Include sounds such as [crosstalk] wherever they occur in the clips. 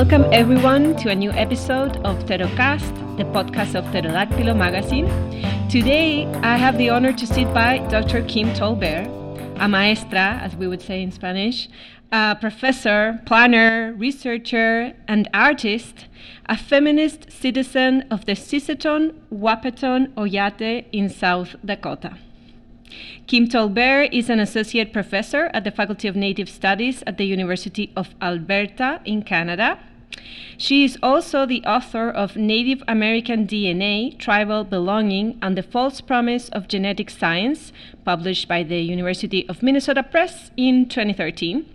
Welcome everyone to a new episode of Pterocast, the podcast of Pterodactylo magazine. Today I have the honor to sit by Dr. Kim TallBear, a maestra, as we would say in Spanish, a professor, planner, researcher, and artist, a feminist citizen of the Sisseton, Wahpeton, Oyate in South Dakota. Kim TallBear is an associate professor at the Faculty of Native Studies at the University of Alberta in Canada. She is also the author of Native American DNA, Tribal Belonging, and the False Promise of Genetic Science, published by the University of Minnesota Press in 2013.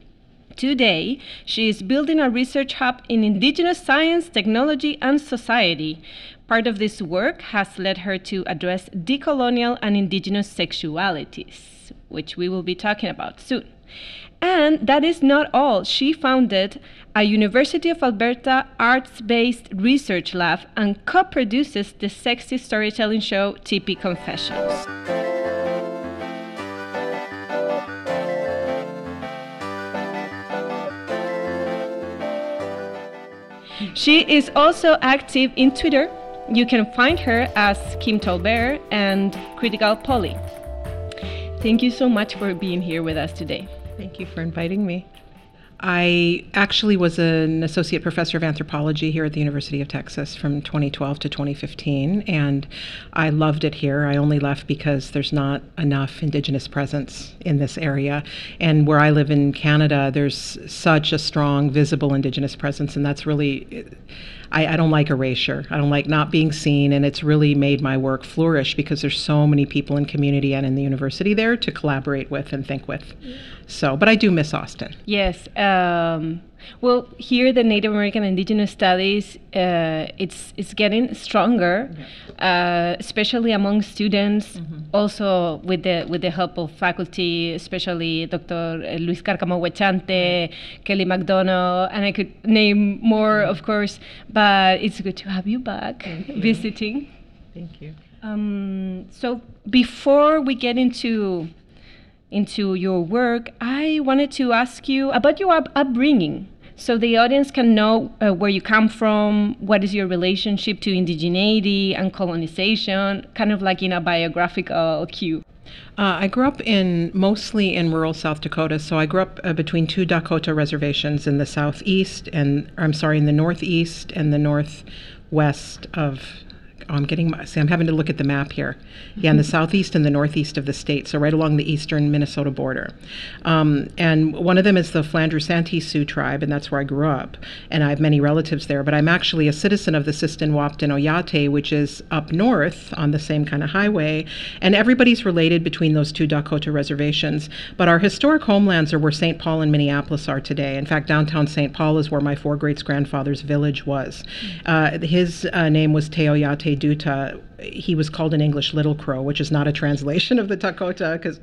Today, she is building a research hub in Indigenous science, technology, and society, Part of this work has led her to address decolonial and indigenous sexualities, which we will be talking about soon. And that is not all. She founded a University of Alberta arts based research lab and co produces the sexy storytelling show Tipi Confessions. She is also active in Twitter you can find her as Kim TallBear and Critical Poly. Thank you so much for being here with us today. Thank you for inviting me. I actually was an associate professor of anthropology here at the University of Texas from 2012 to 2015, and I loved it here. I only left because there's not enough Indigenous presence in this area. And where I live in Canada, there's such a strong, visible Indigenous presence, and that's really I, I, don't like erasure. I don't like not being seen, and it's really made my work flourish because there's so many people in community and in the university there to collaborate with and think with. So, but I do miss Austin. Yes. Um, well, here the Native American Indigenous Studies, uh, it's it's getting stronger, uh, especially among students. Mm-hmm. Also with the with the help of faculty, especially Dr. Luis Carcamo Huechante, Kelly McDonough, and I could name more, mm-hmm. of course. But it's good to have you back you. visiting. Thank you. Um, so before we get into into your work, I wanted to ask you about your up- upbringing so the audience can know uh, where you come from, what is your relationship to indigeneity and colonization, kind of like in a biographical cue. Uh, I grew up in mostly in rural South Dakota. So I grew up uh, between two Dakota reservations in the southeast and I'm sorry, in the northeast and the northwest of Oh, I'm getting my, see, I'm having to look at the map here. Yeah, in the mm-hmm. southeast and the northeast of the state, so right along the eastern Minnesota border. Um, and one of them is the Flandreau Santee Sioux tribe, and that's where I grew up. And I have many relatives there, but I'm actually a citizen of the Wahpeton Oyate, which is up north on the same kind of highway. And everybody's related between those two Dakota reservations. But our historic homelands are where St. Paul and Minneapolis are today. In fact, downtown St. Paul is where my four greats grandfather's village was. Mm. Uh, his uh, name was Taoyate Duta he was called in English Little Crow, which is not a translation of the Dakota. Because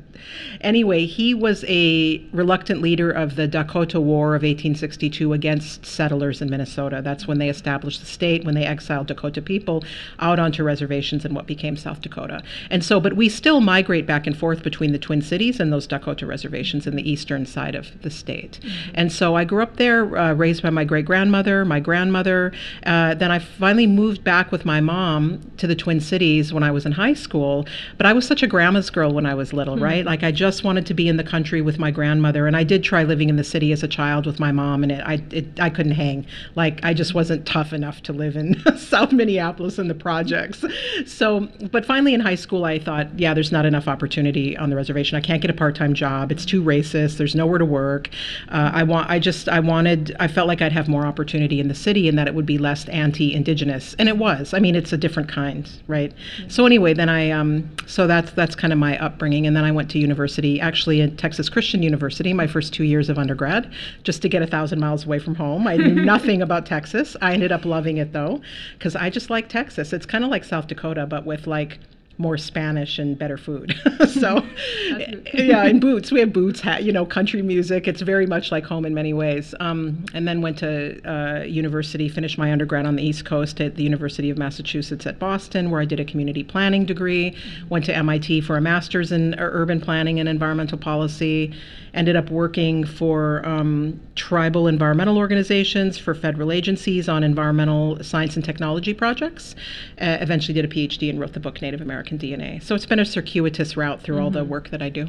anyway, he was a reluctant leader of the Dakota War of 1862 against settlers in Minnesota. That's when they established the state, when they exiled Dakota people out onto reservations in what became South Dakota. And so, but we still migrate back and forth between the Twin Cities and those Dakota reservations in the eastern side of the state. Mm-hmm. And so I grew up there, uh, raised by my great grandmother, my grandmother. Uh, then I finally moved back with my mom to the Twin cities when I was in high school, but I was such a grandma's girl when I was little, mm-hmm. right? Like I just wanted to be in the country with my grandmother, and I did try living in the city as a child with my mom, and it, I it, I couldn't hang. Like I just wasn't tough enough to live in [laughs] South Minneapolis in the projects. So, but finally in high school, I thought, yeah, there's not enough opportunity on the reservation. I can't get a part-time job. It's too racist. There's nowhere to work. Uh, I want. I just. I wanted. I felt like I'd have more opportunity in the city, and that it would be less anti-indigenous, and it was. I mean, it's a different kind, right? So anyway, then I um, so that's that's kind of my upbringing, and then I went to university, actually at Texas Christian University, my first two years of undergrad, just to get a thousand miles away from home. I knew [laughs] nothing about Texas. I ended up loving it though, because I just like Texas. It's kind of like South Dakota, but with like more Spanish and better food. [laughs] so, [laughs] yeah, in boots. We have boots, hat, you know, country music. It's very much like home in many ways. Um, and then went to uh, university, finished my undergrad on the East Coast at the University of Massachusetts at Boston, where I did a community planning degree. Went to MIT for a master's in urban planning and environmental policy ended up working for um, tribal environmental organizations, for federal agencies on environmental science and technology projects. Uh, eventually did a PhD and wrote the book Native American DNA. So it's been a circuitous route through mm-hmm. all the mm-hmm. work that I do.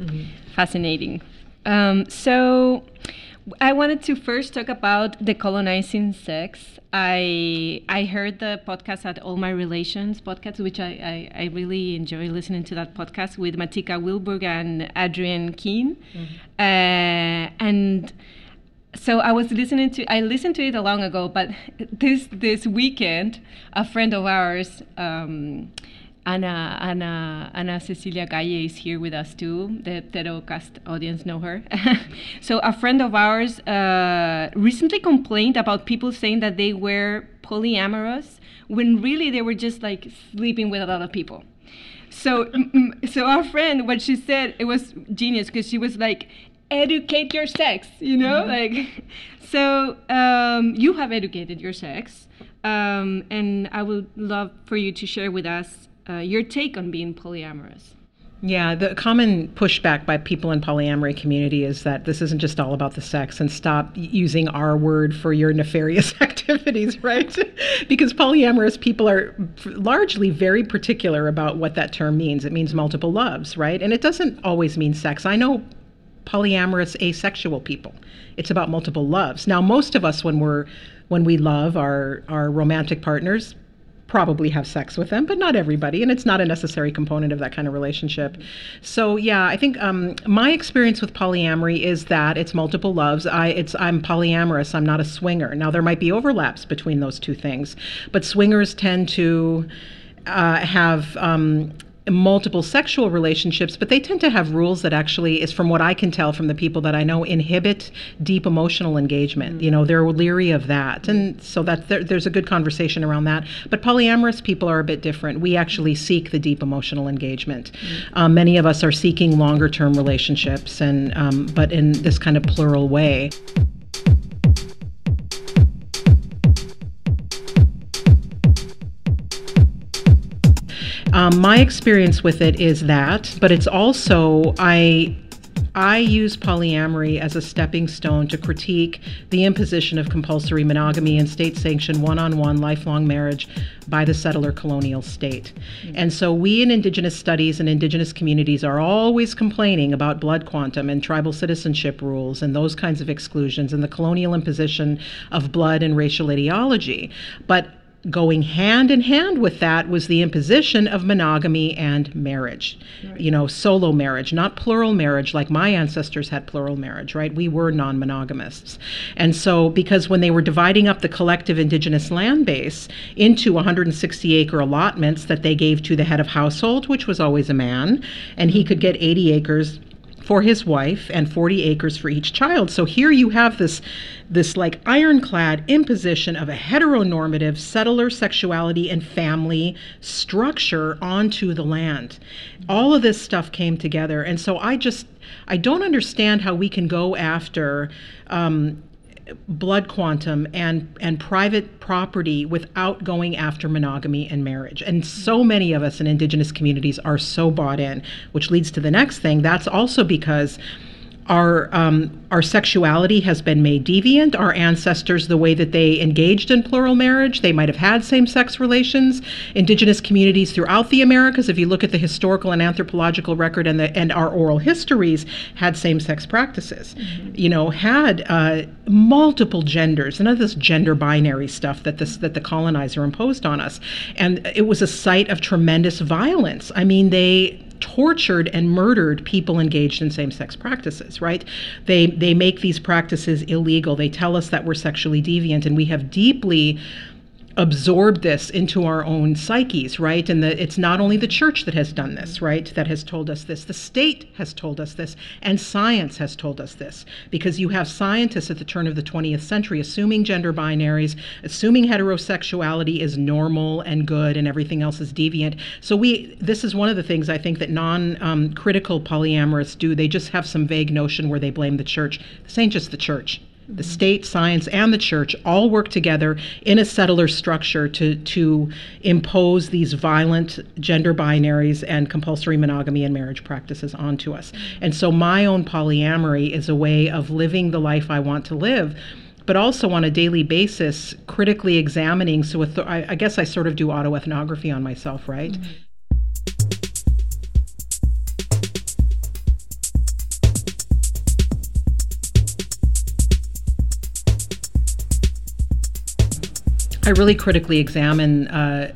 Mm-hmm. Fascinating. Um, so I wanted to first talk about decolonizing sex. I I heard the podcast at All My Relations podcast, which I, I, I really enjoy listening to that podcast with Matika Wilbur and Adrienne Keene. Mm-hmm. Uh, and so I was listening to I listened to it a long ago, but [laughs] this this weekend, a friend of ours um, Ana, Ana, Ana Cecilia Galle is here with us too. The Pterocast audience know her. [laughs] so a friend of ours uh, recently complained about people saying that they were polyamorous when really they were just like sleeping with a lot of people. So, [laughs] so our friend, what she said, it was genius because she was like, educate your sex, you know, mm-hmm. like. [laughs] So um, you have educated your sex, um, and I would love for you to share with us uh, your take on being polyamorous. Yeah, the common pushback by people in polyamory community is that this isn't just all about the sex and stop using our word for your nefarious [laughs] activities, right? [laughs] because polyamorous people are largely very particular about what that term means. It means multiple loves, right? And it doesn't always mean sex. I know polyamorous asexual people. It's about multiple loves. Now, most of us when we're when we love our our romantic partners, probably have sex with them, but not everybody, and it's not a necessary component of that kind of relationship. So yeah, I think um, my experience with polyamory is that it's multiple loves. I it's I'm polyamorous. I'm not a swinger. Now there might be overlaps between those two things, but swingers tend to uh, have um, multiple sexual relationships, but they tend to have rules that actually, is from what I can tell from the people that I know, inhibit deep emotional engagement. Mm-hmm. You know, they're leery of that, and so that there, there's a good conversation around that. But polyamorous people are a bit different. We actually seek the deep emotional engagement. Mm-hmm. Um, many of us are seeking longer-term relationships, and um, but in this kind of plural way. Um, my experience with it is that, but it's also I I use polyamory as a stepping stone to critique the imposition of compulsory monogamy and state sanctioned one on one lifelong marriage by the settler colonial state. Mm-hmm. And so we in Indigenous studies and Indigenous communities are always complaining about blood quantum and tribal citizenship rules and those kinds of exclusions and the colonial imposition of blood and racial ideology. But going hand in hand with that was the imposition of monogamy and marriage. Right. You know, solo marriage, not plural marriage like my ancestors had plural marriage, right? We were non monogamists. And so, because when they were dividing up the collective indigenous land base into 160 acre allotments that they gave to the head of household, which was always a man, and he could get 80 acres for his wife and 40 acres for each child. So here you have this this like ironclad imposition of a heteronormative settler sexuality and family structure onto the land. All of this stuff came together. And so I just I don't understand how we can go after um, blood quantum and and private property without going after monogamy and marriage. And so many of us in indigenous communities are so bought in, which leads to the next thing. That's also because our um, our sexuality has been made deviant. Our ancestors, the way that they engaged in plural marriage, they might have had same-sex relations. Indigenous communities throughout the Americas, if you look at the historical and anthropological record and the and our oral histories, had same-sex practices. Mm-hmm. You know, had uh, multiple genders, none of this gender binary stuff that this that the colonizer imposed on us, and it was a site of tremendous violence. I mean, they tortured and murdered people engaged in same-sex practices right? They they make these practices illegal. They tell us that we're sexually deviant and we have deeply absorbed this into our own psyches, right? And the, it's not only the church that has done this, right? That has told us this. The state has told us this, and science has told us this. Because you have scientists at the turn of the 20th century assuming gender binaries, assuming heterosexuality is normal and good, and everything else is deviant. So we, this is one of the things I think that non-critical um, polyamorous do. They just have some vague notion where they blame the church. This ain't just the church the state, science, and the church all work together in a settler structure to, to impose these violent gender binaries and compulsory monogamy and marriage practices onto us. And so my own polyamory is a way of living the life I want to live but also on a daily basis, critically examining. So, with I, I, guess I sort of do autoethnography on myself, right? Mm-hmm. I really critically examine uh,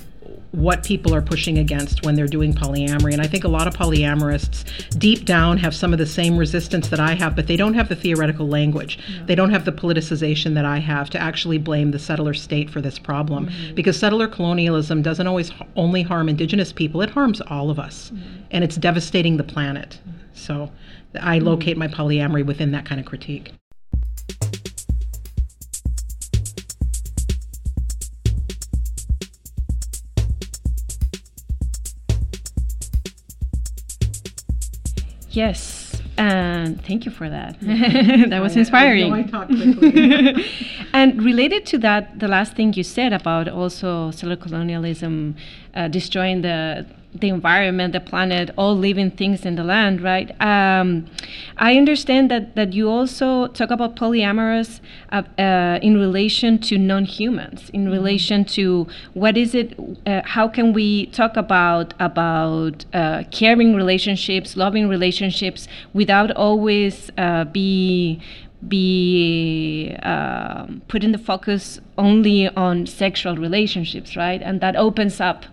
what people are pushing against when they're doing polyamory. And I think a lot of polyamorists deep down have some of the same resistance that I have, but they don't have the theoretical language. No. They don't have the politicization that I have to actually blame the settler state for this problem. Mm-hmm. Because settler colonialism doesn't always only harm indigenous people, it harms all of us. Mm-hmm. And it's devastating the planet. Mm-hmm. So I locate my polyamory within that kind of critique. Yes, and thank you for that. [laughs] that was inspiring. I, I [laughs] and related to that, the last thing you said about also settler colonialism uh, destroying the the environment, the planet, all living things in the land, right? Um, I understand that, that you also talk about polyamorous uh, uh, in relation to non-humans, in mm-hmm. relation to what is it? Uh, how can we talk about about uh, caring relationships, loving relationships, without always uh, be be uh, putting the focus only on sexual relationships, right? And that opens up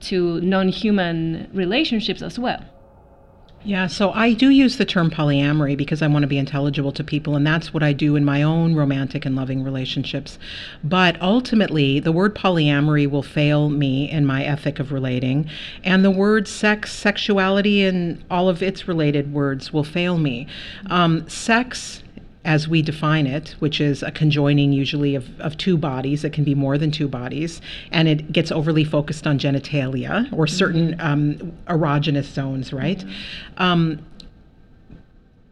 to non human relationships as well. Yeah, so I do use the term polyamory because I want to be intelligible to people, and that's what I do in my own romantic and loving relationships. But ultimately, the word polyamory will fail me in my ethic of relating, and the word sex, sexuality, and all of its related words will fail me. Um, sex as we define it, which is a conjoining usually of, of two bodies. It can be more than two bodies. And it gets overly focused on genitalia or certain mm-hmm. um, erogenous zones, right? Mm-hmm. Um,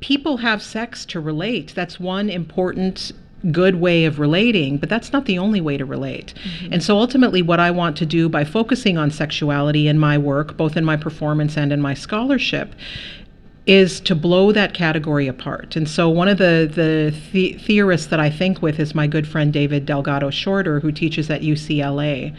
people have sex to relate. That's one important good way of relating, but that's not the only way to relate. Mm-hmm. And so ultimately, what I want to do by focusing on sexuality in my work, both in my performance and in my scholarship, is to blow that category apart. And so one of the, the, the theorists that I think with is my good friend David Delgado Shorter, who teaches at UCLA.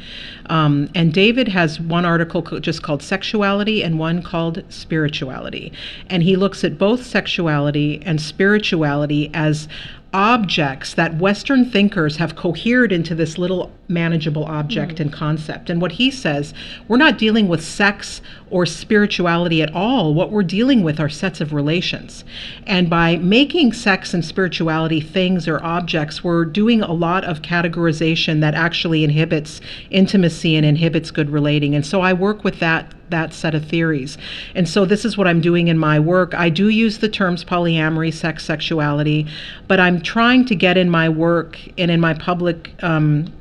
Um, and David has one article just called Sexuality and one called Spirituality. And he looks at both sexuality and spirituality as objects that Western thinkers have cohered into this little manageable object mm. and concept. And what he says, we're not dealing with sex or spirituality at all. What we're dealing with are sets of relations. And by making sex and spirituality things or objects, we're doing a lot of categorization that actually inhibits intimacy and inhibits good relating. And so I work with that that set of theories. And so this is what I'm doing in my work. I do use the terms polyamory, sex, sexuality, but I'm trying to get in my work and in my public um,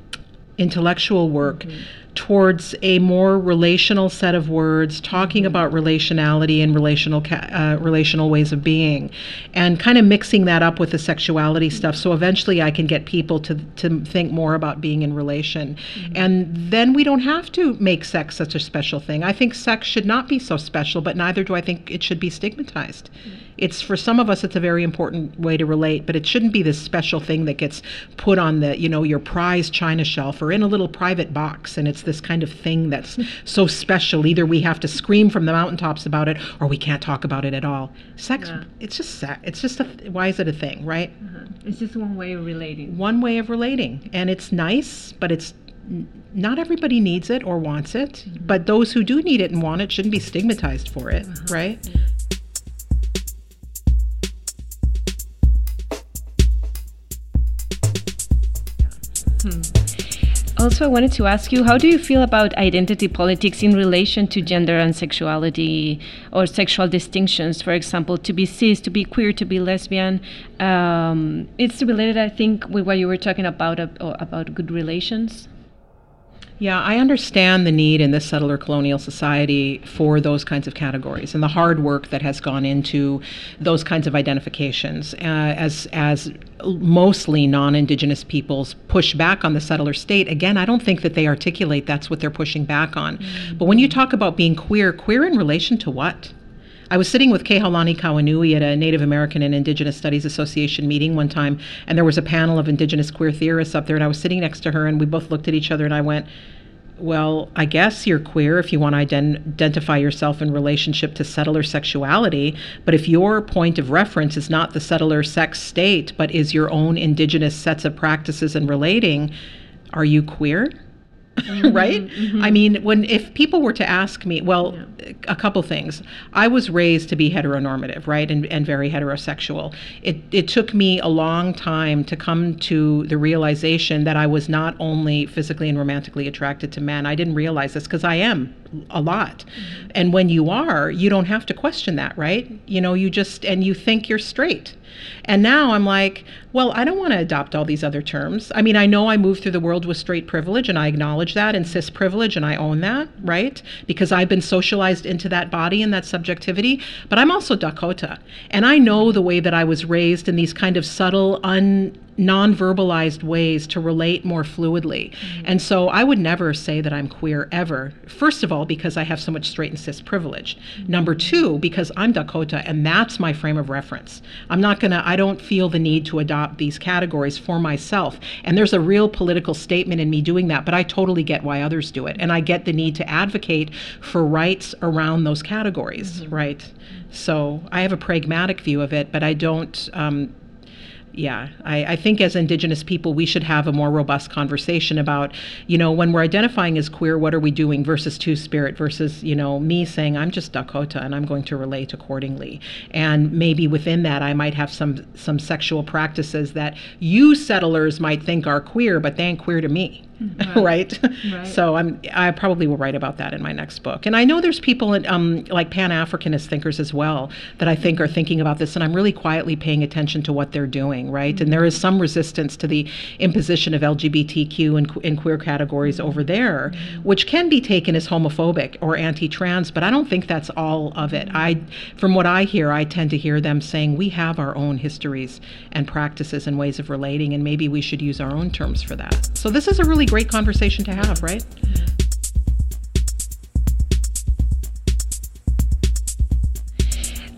intellectual work mm-hmm towards a more relational set of words, talking mm-hmm. about relationality and relational uh, relational ways of being, and kind of mixing that up with the sexuality stuff. So eventually, I can get people to to think more about being in relation, mm-hmm. and then we don't have to make sex such a special thing. I think sex should not be so special, but neither do I think it should be stigmatized. Mm-hmm it's for some of us it's a very important way to relate but it shouldn't be this special thing that gets put on the you know your prized china shelf or in a little private box and it's this kind of thing that's so special either we have to scream from the mountaintops about it or we can't talk about it at all sex yeah. it's just sex it's just a why is it a thing right uh-huh. it's just one way of relating one way of relating and it's nice but it's not everybody needs it or wants it, but those who do need it and want it shouldn't be stigmatized for it, uh-huh. right? Also, I wanted to ask you how do you feel about identity politics in relation to gender and sexuality or sexual distinctions? For example, to be cis, to be queer, to be lesbian. Um, it's related, I think, with what you were talking about uh, about good relations. Yeah, I understand the need in this settler colonial society for those kinds of categories and the hard work that has gone into those kinds of identifications uh, as as mostly non-indigenous peoples push back on the settler state again i don't think that they articulate that's what they're pushing back on mm-hmm. but when you talk about being queer queer in relation to what I was sitting with Kehaulani Kauanui at a Native American and Indigenous Studies Association meeting one time, and there was a panel of Indigenous queer theorists up there, and I was sitting next to her, and we both looked at each other, and I went, well, I guess you're queer if you want to ident- identify yourself in relationship to settler sexuality. But if your point of reference is not the settler sex state, but is your own indigenous sets of practices and relating, are you queer? [laughs] Mm-hmm, right? Mm-hmm. I mean, when if people were to ask me, well, yeah. a couple things. I was raised to be heteronormative, right, and, and very heterosexual. It it took me a long time to come to the realization that I was not only physically and romantically attracted to men. I didn't realize this because I am a lot. Mm-hmm. And when you are, you don't have to question that, right? You know, you just and you think you're straight. And now I'm like, well, I don't want to adopt all these other terms. I mean, I know I moved through the world with straight privilege and I acknowledge that and cis privilege and I own that, right? Because I've been socialized into that body and that subjectivity. But I'm also Dakota. And I know the way that I was raised in these kind of subtle, un non-verbalized ways to relate more fluidly. Mm-hmm. And so I would never say that I'm queer ever. First of all, because I have so much straight and cis privilege. Mm-hmm. Number two, because I'm Dakota and that's my frame of reference. I'm not gonna, I don't feel the need to adopt these categories for myself. And there's a real political statement in me doing that, but I totally get why others do it. And I get the need to advocate for rights around those categories, mm-hmm. right? So I have a pragmatic view of it, but I don't um, yeah, I, I, think as Indigenous people, we should have a more robust conversation about, you know, when we're identifying as queer, what are we doing versus Two Spirit versus, you know, me saying I'm just Dakota and I'm going to relate accordingly. And maybe within that, I might have some some sexual practices that you settlers might think are queer, but they ain't queer to me. Right? right? So I'm I probably will write about that in my next book. And I know there's people in, um, like Pan Africanist thinkers as well that I think are thinking about this, and I'm really quietly paying attention to what they're doing, right? Mm-hmm. And there is some resistance to the imposition of LGBTQ and, and queer categories over there, mm-hmm. which can be taken as homophobic or anti-trans, but I don't think that's all of it. I, from what I hear, I tend to hear them saying we have our own histories and practices and ways of relating, and maybe we should use our own terms for that. So this is a really great conversation to have, right?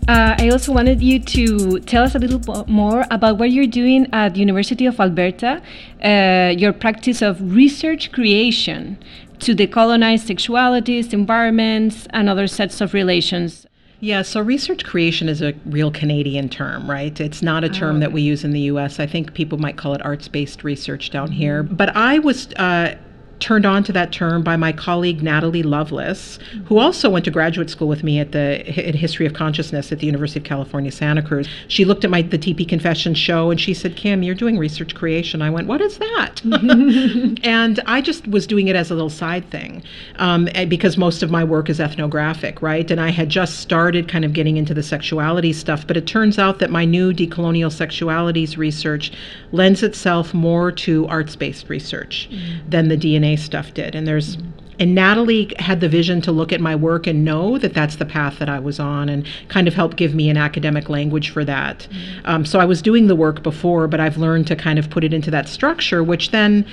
Uh, I also wanted you to tell us a little more about what you're doing at the University of Alberta, uh, your practice of research creation to decolonize sexualities, environments, and other sets of relations. Yeah, so research creation is a real Canadian term, right? It's not a term oh, okay. that we use in the US. I think people might call it arts based research down mm-hmm. here. But I was uh, turned on to that term by my colleague Natalie Loveless, who also went to graduate school with me at the in History of Consciousness at the University of California, Santa Cruz. She looked at my the Tipi Confession show and she said, "Kim, you're doing research creation." I went, "What is that?" [laughs] and I just was doing it as a little side thing um, because most of my work is ethnographic, right? And I had just started kind of getting into the sexuality stuff, but it turns out that my new decolonial sexualities research lends itself more to arts-based research mm. than the DNA stuff did. And there's and Natalie had the vision to look at my work and know that that's the path that I was on and kind of help give me an academic language for that. Mm-hmm. Um, so I was doing the work before, but I've learned to kind of put it into that structure, which then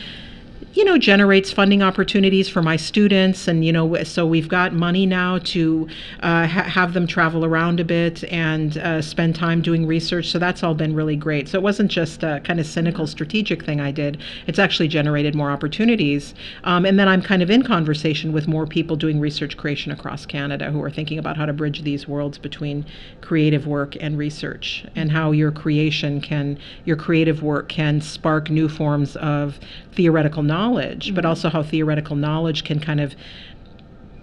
you know, generates funding opportunities for my students. And, you know, so we've got money now to uh, ha- have them travel around a bit and uh, spend time doing research. So that's all been really great. So it wasn't just a kind of cynical strategic thing I did, it's actually generated more opportunities. Um, and then I'm kind of in conversation with more people doing research creation across Canada who are thinking about how to bridge these worlds between creative work and research and how your creation can, your creative work can spark new forms of theoretical knowledge, mm-hmm. but also how theoretical knowledge can kind of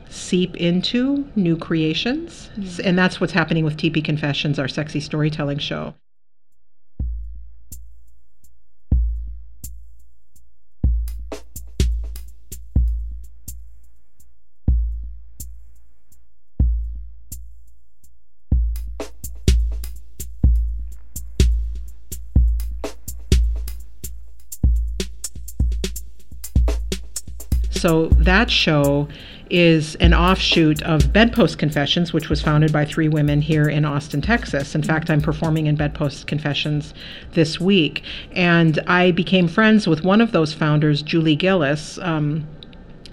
seep into new creations. Mm-hmm. And that's what's happening with Tipi Confessions, our sexy storytelling show. So that show is an offshoot of Bedpost Confessions, which was founded by three women here in Austin, Texas. In fact, I'm performing in Bedpost Confessions this week. And I became friends with one of those founders, Julie Gillis. Um,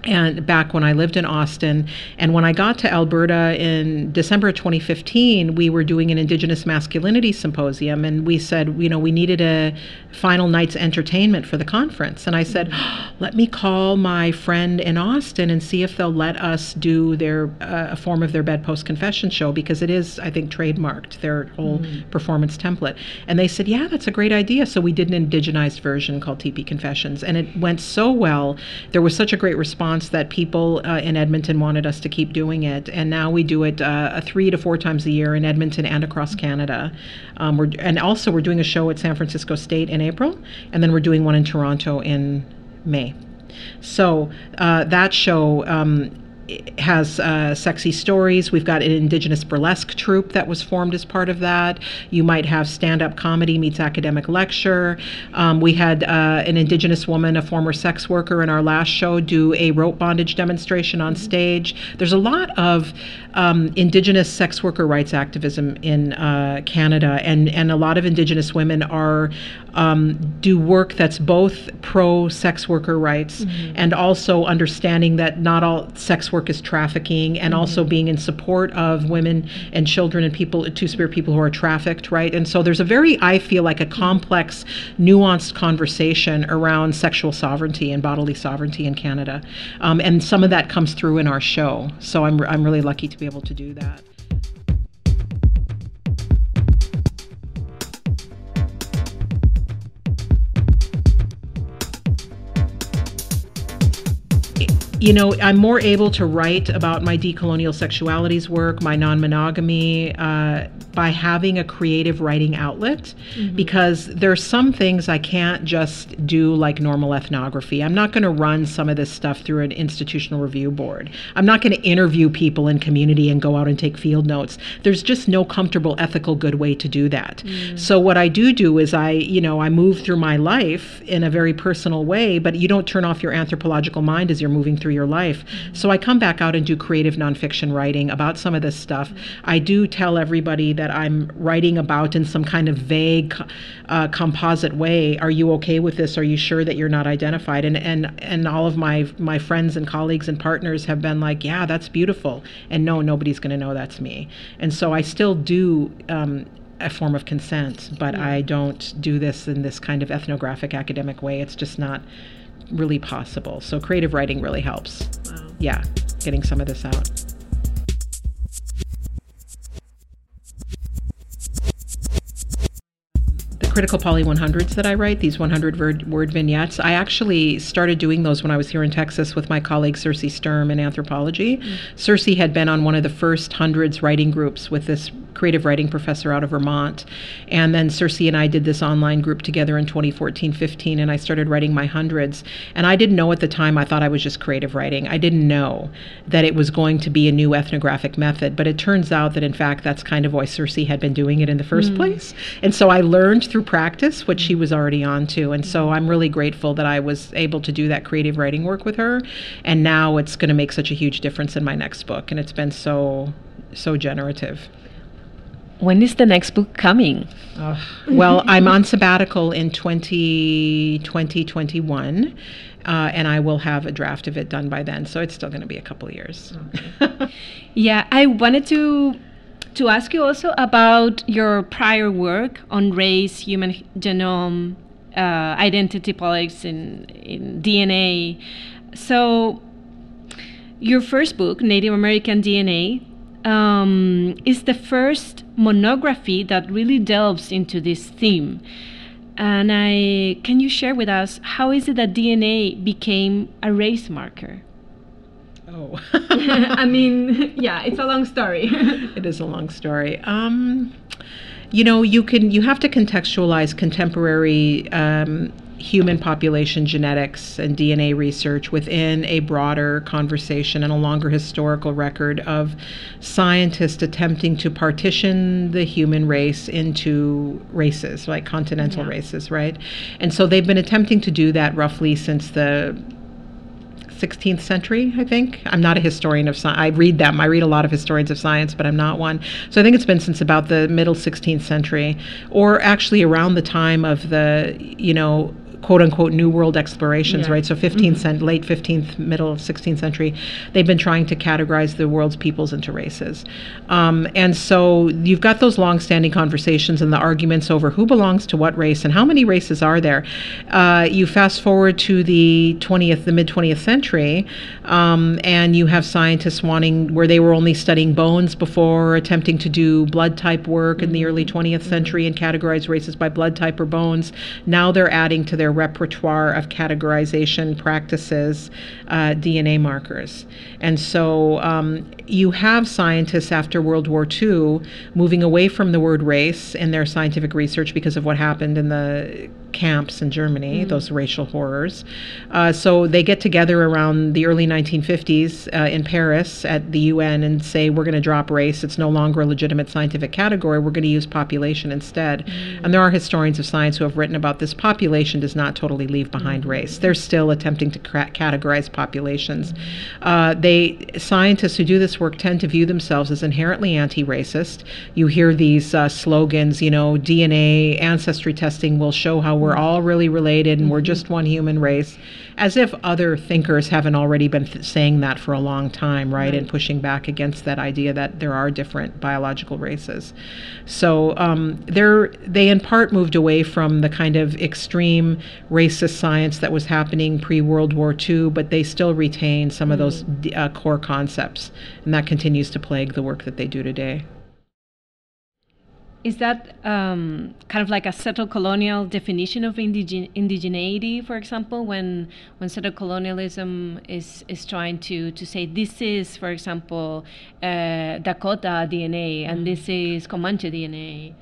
and back when I lived in Austin. And when I got to Alberta in December 2015, we were doing an Indigenous masculinity symposium, and we said, you know, we needed a final night's entertainment for the conference. And I said, oh, [gasps] let me call my friend in Austin and see if they'll let us do their uh, a form of their bedpost confession show because it is, I think, trademarked their whole mm. performance template. And they said, yeah, that's a great idea. So we did an indigenized version called Tipi Confessions, and it went so well. There was such a great response response that people uh, in Edmonton wanted us to keep doing it, and now we do it uh, three to four times a year in Edmonton and across Canada. Um, we're, and also, we're doing a show at San Francisco State in April, and then we're doing one in Toronto in May. So uh, that show um, has uh, sexy stories. We've got an Indigenous burlesque troupe that was formed as part of that. You might have stand up comedy meets academic lecture. Um, we had uh, an Indigenous woman, a former sex worker, in our last show do a rope bondage demonstration on stage. There's a lot of um, Indigenous sex worker rights activism in uh, Canada, and, and a lot of Indigenous women are um, do work that's both pro sex worker rights mm-hmm. and also understanding that not all sex work is trafficking, and mm-hmm. also being in support of women and children and people, two spirit people who are trafficked, right? And so there's a very, I feel like, a complex, nuanced conversation around sexual sovereignty and bodily sovereignty in Canada, um, and some of that comes through in our show. So I'm I'm really lucky to be able to do that. You know, I'm more able to write about my decolonial sexualities work, my non monogamy, uh, by having a creative writing outlet mm-hmm. because there are some things I can't just do like normal ethnography. I'm not going to run some of this stuff through an institutional review board. I'm not going to interview people in community and go out and take field notes. There's just no comfortable ethical good way to do that. Mm. So what I do do is I, you know, I move through my life in a very personal way, but you don't turn off your anthropological mind as you're moving through your life. So I come back out and do creative nonfiction writing about some of this stuff. I do tell everybody that I'm writing about in some kind of vague, uh, composite way. Are you okay with this? Are you sure that you're not identified? And and and all of my my friends and colleagues and partners have been like, yeah, that's beautiful. And no, nobody's going to know that's me. And so I still do. Um, a form of consent, but yeah. I don't do this in this kind of ethnographic academic way. It's just not really possible. So creative writing really helps. Wow. Yeah, getting some of this out. Critical poly 100s that I write, these 100 word, word vignettes, I actually started doing those when I was here in Texas with my colleague Circe Sturm in anthropology. Mm-hmm. Circe had been on one of the first hundreds writing groups with this creative writing professor out of Vermont. And then Circe and I did this online group together in 2014 15, and I started writing my hundreds. And I didn't know at the time, I thought I was just creative writing. I didn't know that it was going to be a new ethnographic method. But it turns out that, in fact, that's kind of why Circe had been doing it in the first mm. place. And so I learned through practice what she was already on to. And so I'm really grateful that I was able to do that creative writing work with her. And now it's going to make such a huge difference in my next book. And it's been so, so generative. When is the next book coming? Well, I'm on sabbatical in 20, 2021. Uh, and I will have a draft of it done by then. So it's still going to be a couple of years. Okay. yeah, I wanted to to ask you also about your prior work on race, human genome, uh, identity politics, in in DNA. So, your first book, Native American DNA, um, is the first monography that really delves into this theme. And I can you share with us how is it that DNA became a race marker? Oh, [laughs] I mean, [laughs] yeah, it's a long story. [laughs] it is a long story. Um, you know, you can you have to contextualize contemporary um, human population genetics and DNA research within a broader conversation and a longer historical record of scientists attempting to partition the human race into races, like continental yeah. races, right? And so they've been attempting to do that roughly since the 16th century, I think. I'm not a historian of science. I read them. I read a lot of historians of science, but I'm not one. So I think it's been since about the middle 16th century, or actually around the time of the, you know, quote unquote new world explorations, yeah. right? So 15th mm-hmm. cent, late 15th, middle 16th century, they've been trying to categorize the world's peoples into races. Um, and so you've got those long-standing conversations and the arguments over who belongs to what race and how many races are there. Uh, you fast forward to the 20th, the mid 20th century, um, and you have scientists wanting where they were only studying bones before, attempting to do blood type work mm-hmm. in the early 20th mm-hmm. century and categorize races by blood type or bones. Now they're adding to their their repertoire of categorization practices uh, DNA markers. And so um, you have scientists after World War II moving away from the word race in their scientific research because of what happened in the camps in Germany, mm-hmm. those racial horrors. Uh, so they get together around the early 1950s uh, in Paris at the UN and say, we're going to drop race. It's no longer a legitimate scientific category. We're going to use population instead. Mm-hmm. And there are historians of science who have written about this. Population does not totally leave behind mm-hmm. race. They're still attempting to cra- categorize populations. Uh, they scientists who do this work tend to view themselves as inherently anti-racist. You hear these uh, slogans, you know, DNA ancestry testing will show how we're all really related and we're mm-hmm. just one human race, as if other thinkers haven't already been th- saying that for a long time, right? right? And pushing back against that idea that there are different biological races. So um, they're, they in part moved away from the kind of extreme racist science that was happening pre World War II, but they still retain some mm. of those mm. uh, core concepts, and that continues to plague the work that they do today. Is that um, kind of like a settled colonial definition of indigen- indigeneity, for example, when when settled colonialism is is trying to to say this is, for example, uh, Dakota DNA and mm-hmm. this is Comanche DNA?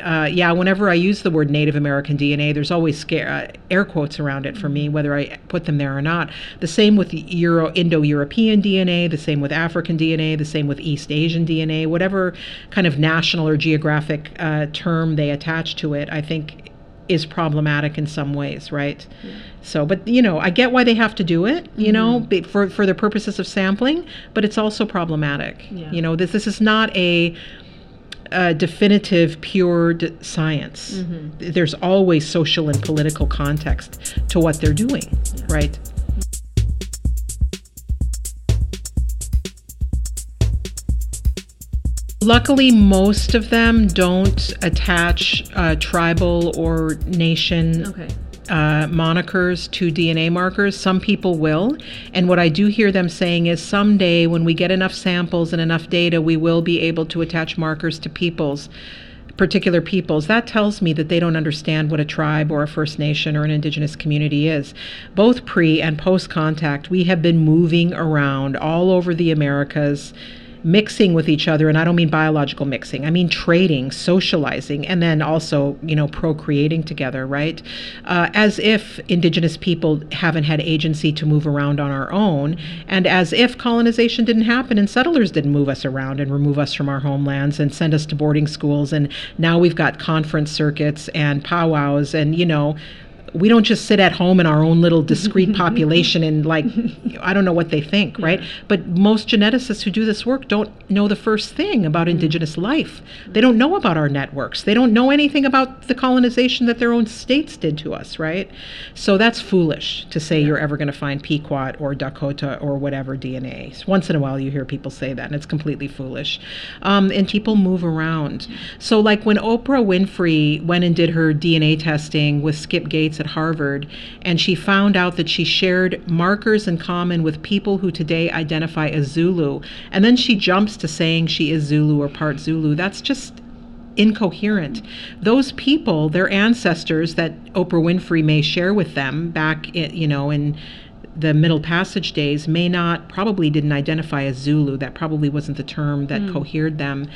Uh, yeah, whenever I use the word Native American DNA, there's always scare, uh, air quotes around it for me, whether I put them there or not. The same with Euro, Indo-European DNA, the same with African DNA, the same with East Asian DNA, whatever kind of national or geographic uh, term they attach to it, I think is problematic in some ways, right? Yeah. So, but you know, I get why they have to do it, you mm-hmm. know, for for the purposes of sampling, but it's also problematic. Yeah. You know, this this is not a uh, definitive, pure d- science. Mm-hmm. There's always social and political context to what they're doing, yeah. right? Luckily, most of them don't attach uh, tribal or nation okay uh, monikers to DNA markers. Some people will. And what I do hear them saying is someday when we get enough samples and enough data, we will be able to attach markers to peoples particular peoples, that tells me that they don't understand what a tribe or a First Nation or an indigenous community is. Both pre and post contact, we have been moving around all over the Americas mixing with each other and i don't mean biological mixing i mean trading socializing and then also you know procreating together right? Uh, as if indigenous people haven't had agency to move around on our own and as if colonization didn't happen and settlers didn't move us around and remove us from our homelands and send us to boarding schools and now we've got conference circuits and powwows and you know we don't just sit at home in our own little discrete [laughs] population and like I don't know what they think, right? Yeah. But most geneticists who do this work don't know the first thing about mm-hmm. indigenous life. They don't know about our networks. They don't know anything about the colonization that their own states did to us, right? So that's foolish to say yeah. you're ever going to find Pequot or Dakota or whatever DNA. So once in a while you hear people say that, and it's completely foolish. Um, and people move around. So like when Oprah Winfrey went and did her DNA testing with Skip Gates at at Harvard, and she found out that she shared markers in common with people who today identify as Zulu. And then she jumps to saying she is Zulu or part Zulu. That's just incoherent. Those people, their ancestors that Oprah Winfrey may share with them back, in, you know, in the Middle Passage days may not, probably didn't identify as Zulu. That probably wasn't the term that mm. cohered them.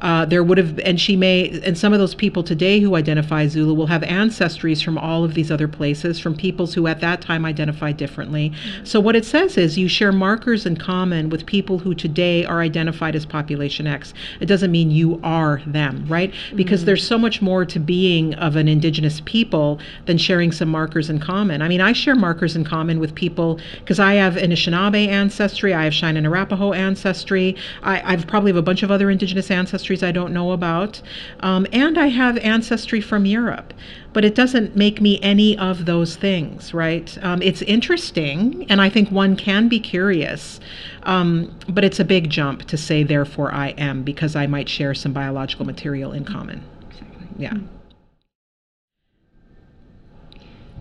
Uh, there would have, and she may, and some of those people today who identify Zulu will have ancestries from all of these other places, from peoples who at that time identified differently. Mm. So what it says is you share markers in common with people who today are identified as population X. It doesn't mean you are them, right? Because mm. there's so much more to being of an indigenous people than sharing some markers in common. I mean, I share markers in common with people people because I have Anishinaabe ancestry, I have Cheyenne and Arapaho ancestry, I, I've probably have a bunch of other indigenous ancestries I don't know about, um, and I have ancestry from Europe but it doesn't make me any of those things, right? Um, it's interesting, and I think one can be curious, um, but it's a big jump to say, therefore, I am, because I might share some biological material in common. Exactly. Yeah. Mm-hmm.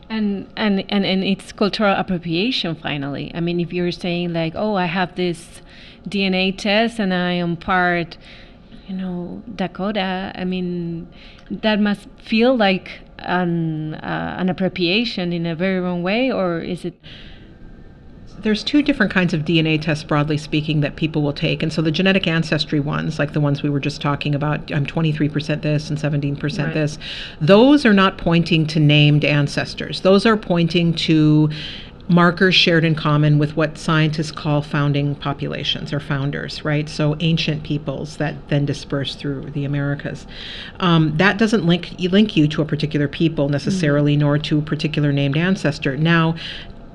And, and and and it's cultural appropriation finally. I mean, if you're saying like, oh, I have this DNA test and I am part, you know, Dakota. I mean, that must feel like an uh, an appropriation in a very wrong way, or is it? There's two different kinds of DNA tests, broadly speaking, that people will take. And so the genetic ancestry ones, like the ones we were just talking about, I'm 23% this and 17% right. this, those are not pointing to named ancestors. Those are pointing to markers shared in common with what scientists call founding populations or founders, right? So ancient peoples that then disperse through the Americas. Um, that doesn't link link you to a particular people necessarily, mm-hmm. nor to a particular named ancestor. Now,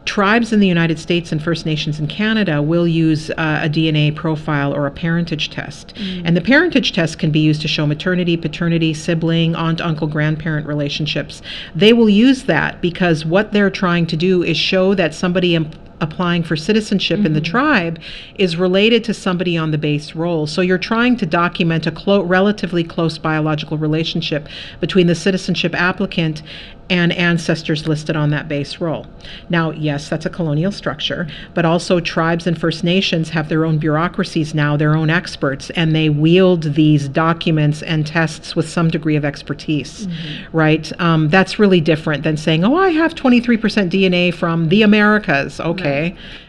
tribes in the United States and First Nations in Canada will use uh, a DNA profile or a parentage test. Mm. And the parentage test can be used to show maternity, paternity, sibling, aunt, uncle, grandparent relationships. They will use that because what they're trying to do is show that somebody applying for citizenship mm-hmm. in the mm-hmm. tribe is related to somebody on the base roll. So you're trying to document a clo- relatively close biological relationship between the citizenship applicant and ancestors listed on that base roll. Now, yes, that's a colonial structure, but also tribes and First Nations have their own bureaucracies now, their own experts, and they wield these documents and tests with some degree of expertise, mm-hmm. right? Um, that's really different than saying, oh, I have 23% DNA from the Americas, okay, right.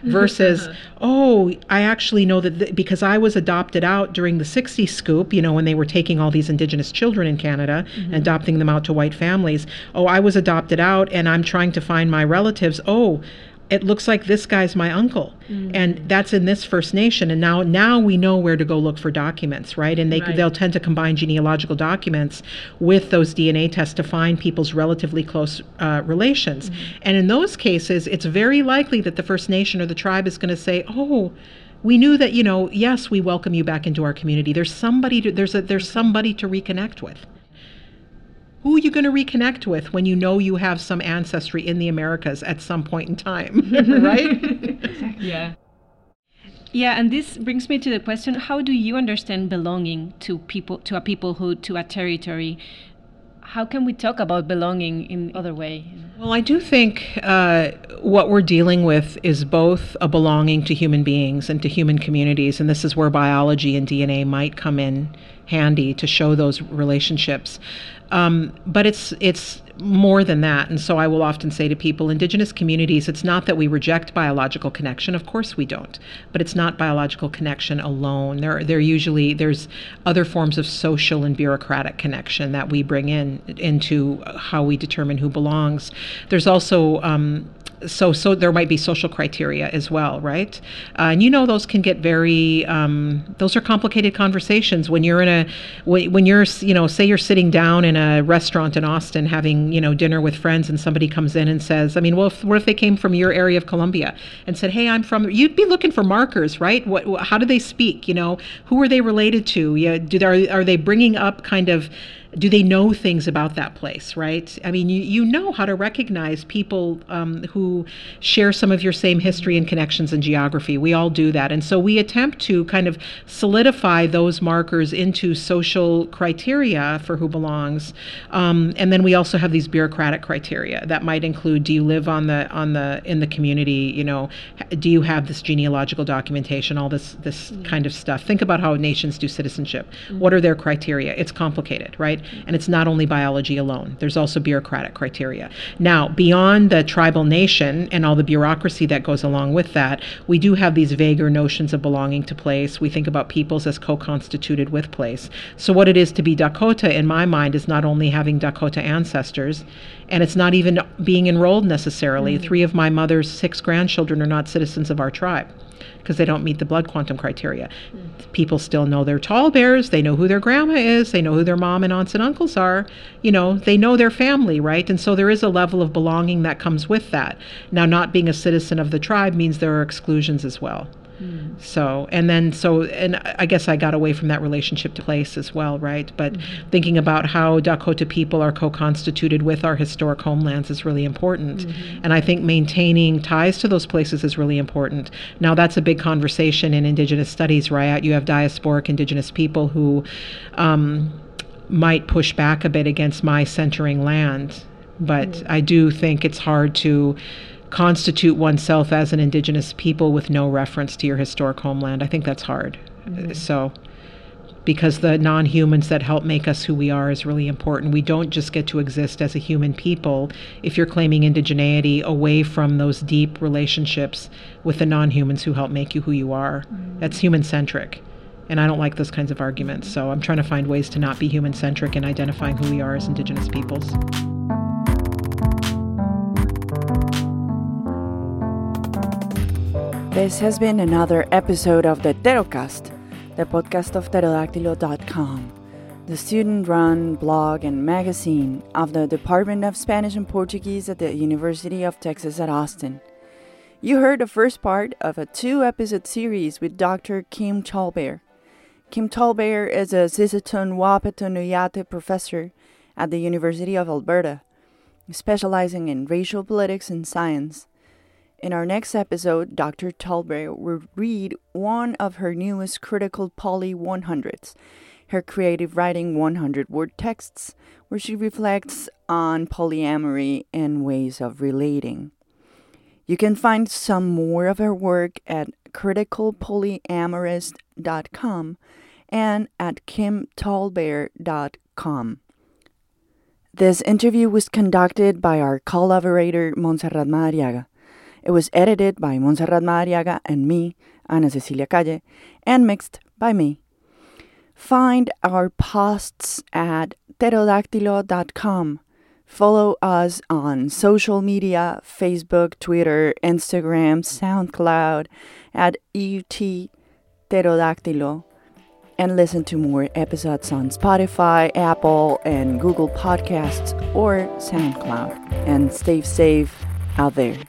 Versus, [laughs] oh, I actually know that th- because I was adopted out during the 60s scoop, you know, when they were taking all these indigenous children in Canada mm-hmm. and adopting them out to white families. Oh, I was adopted out and I'm trying to find my relatives. Oh, it looks like this guy's my uncle mm-hmm. and that's in this first nation and now now we know where to go look for documents right and they right. they'll tend to combine genealogical documents with those dna tests to find people's relatively close uh, relations mm-hmm. and in those cases it's very likely that the first nation or the tribe is going to say oh we knew that you know yes we welcome you back into our community there's somebody to, there's a there's somebody to reconnect with who are you going to reconnect with when you know you have some ancestry in the Americas at some point in time, [laughs] right? [laughs] Yeah. Yeah, and this brings me to the question: How do you understand belonging to people, to a people who, to a territory? How can we talk about belonging in other way? Well, I do think uh, what we're dealing with is both a belonging to human beings and to human communities, and this is where biology and DNA might come in handy to show those relationships. Um, but it's it's more than that. And so I will often say to people, indigenous communities, it's not that we reject biological connection. Of course we don't. But it's not biological connection alone. There there usually there's other forms of social and bureaucratic connection that we bring in into how we determine who belongs. There's also um, so so there might be social criteria as well, right? Uh, and you know those can get very um, those are complicated conversations when you're in a when you're you know say you're sitting down in a restaurant in Austin having you know dinner with friends and somebody comes in and says, I mean, well, if, what if they came from your area of Columbia and said, hey, I'm from, you'd be looking for markers, right? What how do they speak? You know, who are they related to? Yeah, do they, are, are they bringing up kind of do they know things about that place, right? I mean, you, you know how to recognize people um, who share some of your same history and connections and geography. We all do that. And so we attempt to kind of solidify those markers into social criteria for who belongs. Um, and then we also have these bureaucratic criteria that might include do you live on the on the in the community, you know, do you have this genealogical documentation, all this this mm-hmm. kind of stuff. Think about how nations do citizenship. Mm-hmm. What are their criteria? It's complicated, right? Right? And it's not only biology alone, there's also bureaucratic criteria. Now, beyond the tribal nation and all the bureaucracy that goes along with that, we do have these vaguer notions of belonging to place. We think about peoples as co constituted with place. So, what it is to be Dakota, in my mind, is not only having Dakota ancestors, and it's not even being enrolled necessarily. Mm-hmm. Three of my mother's six grandchildren are not citizens of our tribe. Because they don't meet the blood quantum criteria. Mm. People still know TallBears. They know who their grandma is. They know who their mom and aunts and uncles are. You know, they know their family, right? And so there is a level of belonging that comes with that. Now, not being a citizen of the tribe means there are exclusions as well. Mm. So, and then, so, and I guess I got away from that relationship to place as well, right? But mm-hmm. thinking about how Dakota people are co constituted with our historic homelands is really important. Mm-hmm. And I think maintaining ties to those places is really important. Now, that's a big conversation in Indigenous studies, right? You have diasporic Indigenous people who um, might push back a bit against my centering land. But mm-hmm. I do think it's hard to constitute oneself as an indigenous people with no reference to your historic homeland. I think that's hard. Mm-hmm. So, because the non humans that help make us who we are is really important. We don't just get to exist as a human people if you're claiming indigeneity away from those deep relationships with the non humans who help make you who you are. Mm-hmm. That's human centric. And I don't like those kinds of arguments. So I'm trying to find ways to not be human centric in identifying who we are as indigenous peoples. This has been another episode of the Pterocast, the podcast of pterodactylo.com, the student run blog and magazine of the Department of Spanish and Portuguese at the University of Texas at Austin. You heard the first part of a two episode series with Dr. Kim TallBear. Kim TallBear is a Sisseton Wahpeton professor at the University of Alberta, specializing in racial politics and science. In our next episode, Dr. TallBear will read one of her newest Critical Poly 100s, her creative writing 100 word texts, where she reflects on polyamory and ways of relating. You can find some more of her work at criticalpolyamorist.com and at kimtallbear.com. This interview was conducted by our collaborator Montserrat Madariaga. It was edited by Montserrat Madariaga and me, Ana Cecilia Calle, and mixed by me. Find our posts at pterodactylo.com. Follow us on social media Facebook, Twitter, Instagram, SoundCloud at EUT Pterodactylo. And listen to more episodes on Spotify, Apple, and Google Podcasts or SoundCloud. And stay safe out there.